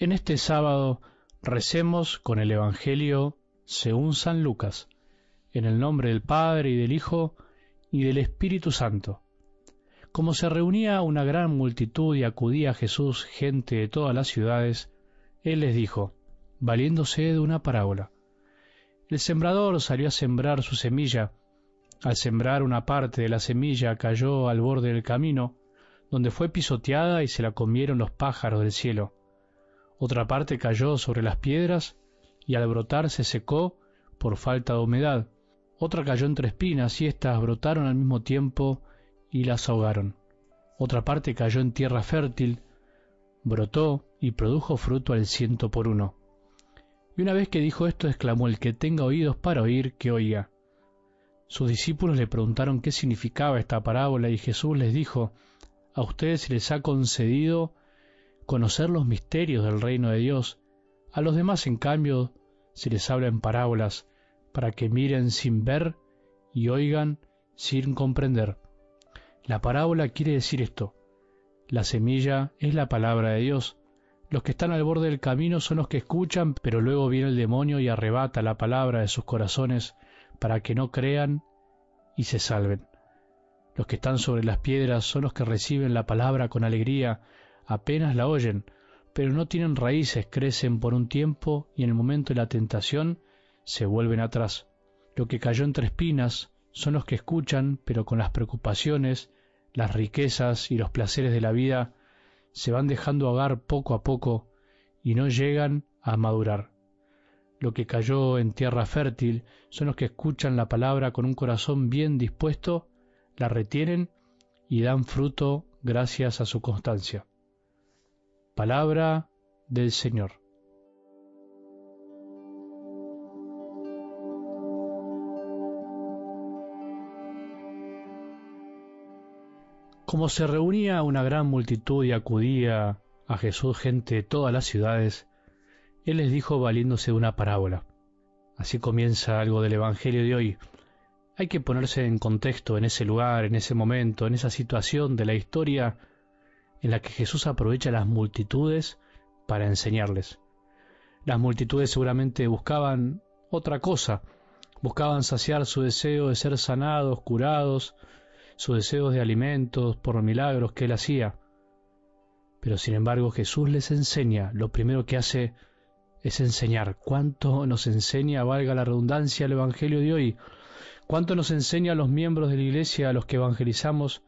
En este sábado recemos con el Evangelio según San Lucas, en el nombre del Padre y del Hijo y del Espíritu Santo. Como se reunía una gran multitud y acudía a Jesús gente de todas las ciudades, Él les dijo, valiéndose de una parábola. El sembrador salió a sembrar su semilla. Al sembrar una parte de la semilla cayó al borde del camino, donde fue pisoteada y se la comieron los pájaros del cielo. Otra parte cayó sobre las piedras y al brotar se secó por falta de humedad. Otra cayó entre espinas y éstas brotaron al mismo tiempo y las ahogaron. Otra parte cayó en tierra fértil, brotó y produjo fruto al ciento por uno. Y una vez que dijo esto, exclamó el que tenga oídos para oír, que oiga. Sus discípulos le preguntaron qué significaba esta parábola y Jesús les dijo, a ustedes se les ha concedido conocer los misterios del reino de Dios. A los demás, en cambio, se les habla en parábolas, para que miren sin ver y oigan sin comprender. La parábola quiere decir esto. La semilla es la palabra de Dios. Los que están al borde del camino son los que escuchan, pero luego viene el demonio y arrebata la palabra de sus corazones para que no crean y se salven. Los que están sobre las piedras son los que reciben la palabra con alegría, apenas la oyen, pero no tienen raíces, crecen por un tiempo y en el momento de la tentación se vuelven atrás. Lo que cayó entre espinas son los que escuchan, pero con las preocupaciones, las riquezas y los placeres de la vida se van dejando ahogar poco a poco y no llegan a madurar. Lo que cayó en tierra fértil son los que escuchan la palabra con un corazón bien dispuesto, la retienen y dan fruto gracias a su constancia. Palabra del Señor. Como se reunía una gran multitud y acudía a Jesús gente de todas las ciudades, Él les dijo valiéndose de una parábola. Así comienza algo del Evangelio de hoy. Hay que ponerse en contexto en ese lugar, en ese momento, en esa situación de la historia en la que Jesús aprovecha las multitudes para enseñarles. Las multitudes seguramente buscaban otra cosa, buscaban saciar su deseo de ser sanados, curados, sus deseos de alimentos por milagros que él hacía. Pero sin embargo Jesús les enseña, lo primero que hace es enseñar. ¿Cuánto nos enseña, valga la redundancia, el Evangelio de hoy? ¿Cuánto nos enseña a los miembros de la Iglesia, a los que evangelizamos,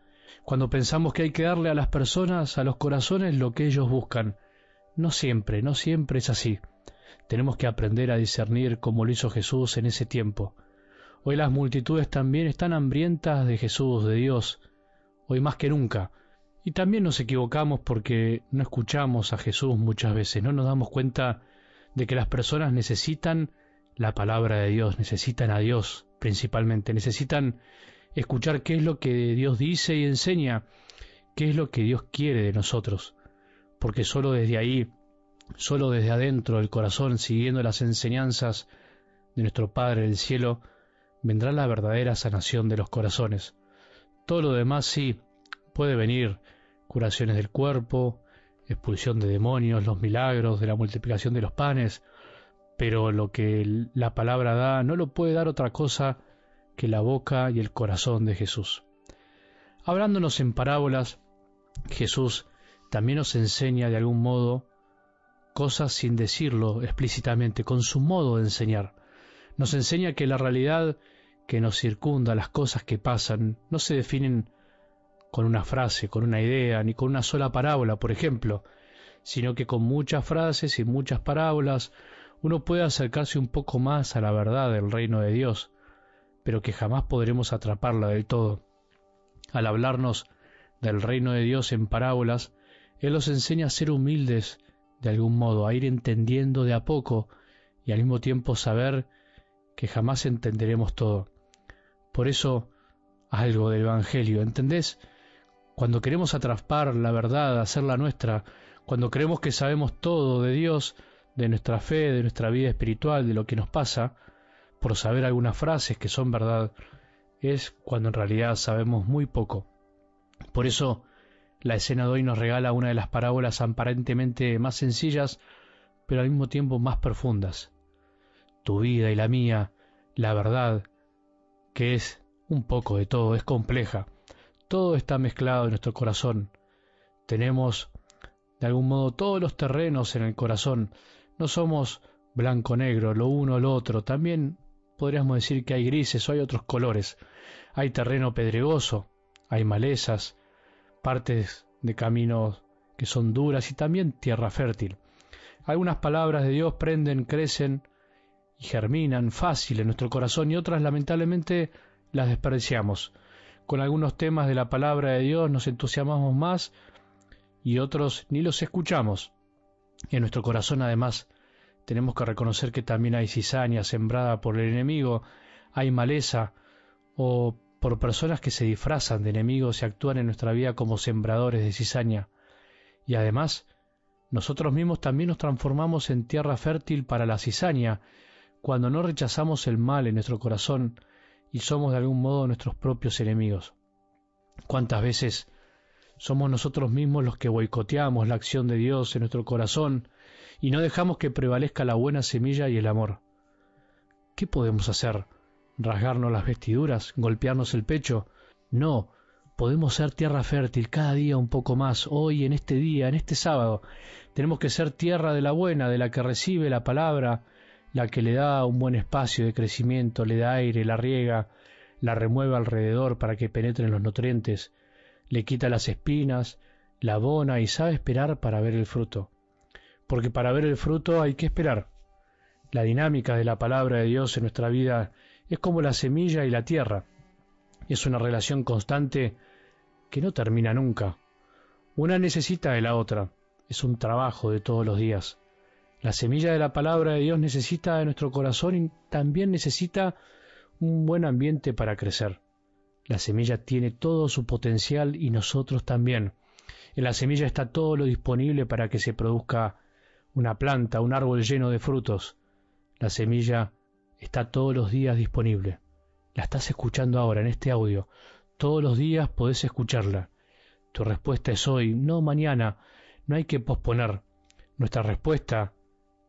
cuando pensamos que hay que darle a las personas, a los corazones, lo que ellos buscan. No siempre, no siempre es así. Tenemos que aprender a discernir como lo hizo Jesús en ese tiempo. Hoy las multitudes también están hambrientas de Jesús, de Dios, hoy más que nunca. Y también nos equivocamos porque no escuchamos a Jesús muchas veces, no nos damos cuenta de que las personas necesitan la palabra de Dios, necesitan a Dios principalmente, necesitan escuchar qué es lo que Dios dice y enseña, qué es lo que Dios quiere de nosotros, porque solo desde ahí, solo desde adentro del corazón, siguiendo las enseñanzas de nuestro Padre del cielo, vendrá la verdadera sanación de los corazones. Todo lo demás sí, puede venir. Curaciones del cuerpo, expulsión de demonios, los milagros de la multiplicación de los panes, pero lo que la palabra da no lo puede dar otra cosa que la boca y el corazón de Jesús. Hablándonos en parábolas, Jesús también nos enseña de algún modo cosas sin decirlo explícitamente, con su modo de enseñar. Nos enseña que la realidad que nos circunda, las cosas que pasan, no se definen con una frase, con una idea, ni con una sola parábola, por ejemplo, sino que con muchas frases y muchas parábolas uno puede acercarse un poco más a la verdad del reino de Dios, pero que jamás podremos atraparla del todo. Al hablarnos del reino de Dios en parábolas, Él nos enseña a ser humildes de algún modo, a ir entendiendo de a poco y al mismo tiempo saber que jamás entenderemos todo. Por eso, algo del Evangelio, ¿entendés? Cuando queremos atrapar la verdad, hacerla nuestra, cuando creemos que sabemos todo de Dios, de nuestra fe, de nuestra vida espiritual, de lo que nos pasa, por saber algunas frases que son verdad, es cuando en realidad sabemos muy poco. Por eso, la escena de hoy nos regala una de las parábolas aparentemente más sencillas, pero al mismo tiempo más profundas. Tu vida y la mía, la verdad, que es un poco de todo, es compleja. Todo está mezclado en nuestro corazón. Tenemos, de algún modo, todos los terrenos en el corazón. No somos blanco-negro, lo uno o lo otro. También podríamos decir que hay grises o hay otros colores. Hay terreno pedregoso, hay malezas, partes de caminos que son duras y también tierra fértil. Algunas palabras de Dios prenden, crecen y germinan fácil en nuestro corazón y otras lamentablemente las desperdiciamos. Con algunos temas de la palabra de Dios nos entusiasmamos más y otros ni los escuchamos. En nuestro corazón además tenemos que reconocer que también hay cizaña sembrada por el enemigo, hay maleza o por personas que se disfrazan de enemigos y actúan en nuestra vida como sembradores de cizaña. Y además, nosotros mismos también nos transformamos en tierra fértil para la cizaña, cuando no rechazamos el mal en nuestro corazón y somos de algún modo nuestros propios enemigos. ¿Cuántas veces somos nosotros mismos los que boicoteamos la acción de Dios en nuestro corazón y no dejamos que prevalezca la buena semilla y el amor? ¿Qué podemos hacer? rasgarnos las vestiduras, golpearnos el pecho. No, podemos ser tierra fértil cada día un poco más, hoy, en este día, en este sábado. Tenemos que ser tierra de la buena, de la que recibe la palabra, la que le da un buen espacio de crecimiento, le da aire, la riega, la remueve alrededor para que penetren los nutrientes, le quita las espinas, la abona y sabe esperar para ver el fruto. Porque para ver el fruto hay que esperar. La dinámica de la palabra de Dios en nuestra vida es como la semilla y la tierra. Es una relación constante que no termina nunca. Una necesita de la otra. Es un trabajo de todos los días. La semilla de la palabra de Dios necesita de nuestro corazón y también necesita un buen ambiente para crecer. La semilla tiene todo su potencial y nosotros también. En la semilla está todo lo disponible para que se produzca una planta, un árbol lleno de frutos. La semilla está todos los días disponible. La estás escuchando ahora en este audio. Todos los días podés escucharla. Tu respuesta es hoy, no mañana. No hay que posponer. Nuestra respuesta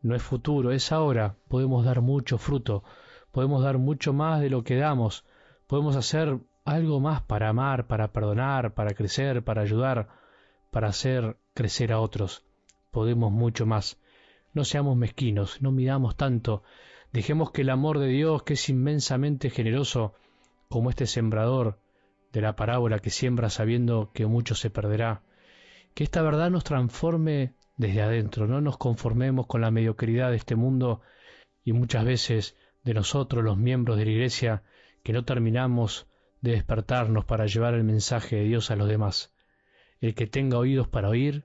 no es futuro, es ahora. Podemos dar mucho fruto. Podemos dar mucho más de lo que damos. Podemos hacer algo más para amar, para perdonar, para crecer, para ayudar, para hacer crecer a otros. Podemos mucho más. No seamos mezquinos, no midamos tanto Dejemos que el amor de Dios, que es inmensamente generoso, como este sembrador de la parábola que siembra sabiendo que mucho se perderá, que esta verdad nos transforme desde adentro, no nos conformemos con la mediocridad de este mundo y muchas veces de nosotros, los miembros de la Iglesia, que no terminamos de despertarnos para llevar el mensaje de Dios a los demás. El que tenga oídos para oír,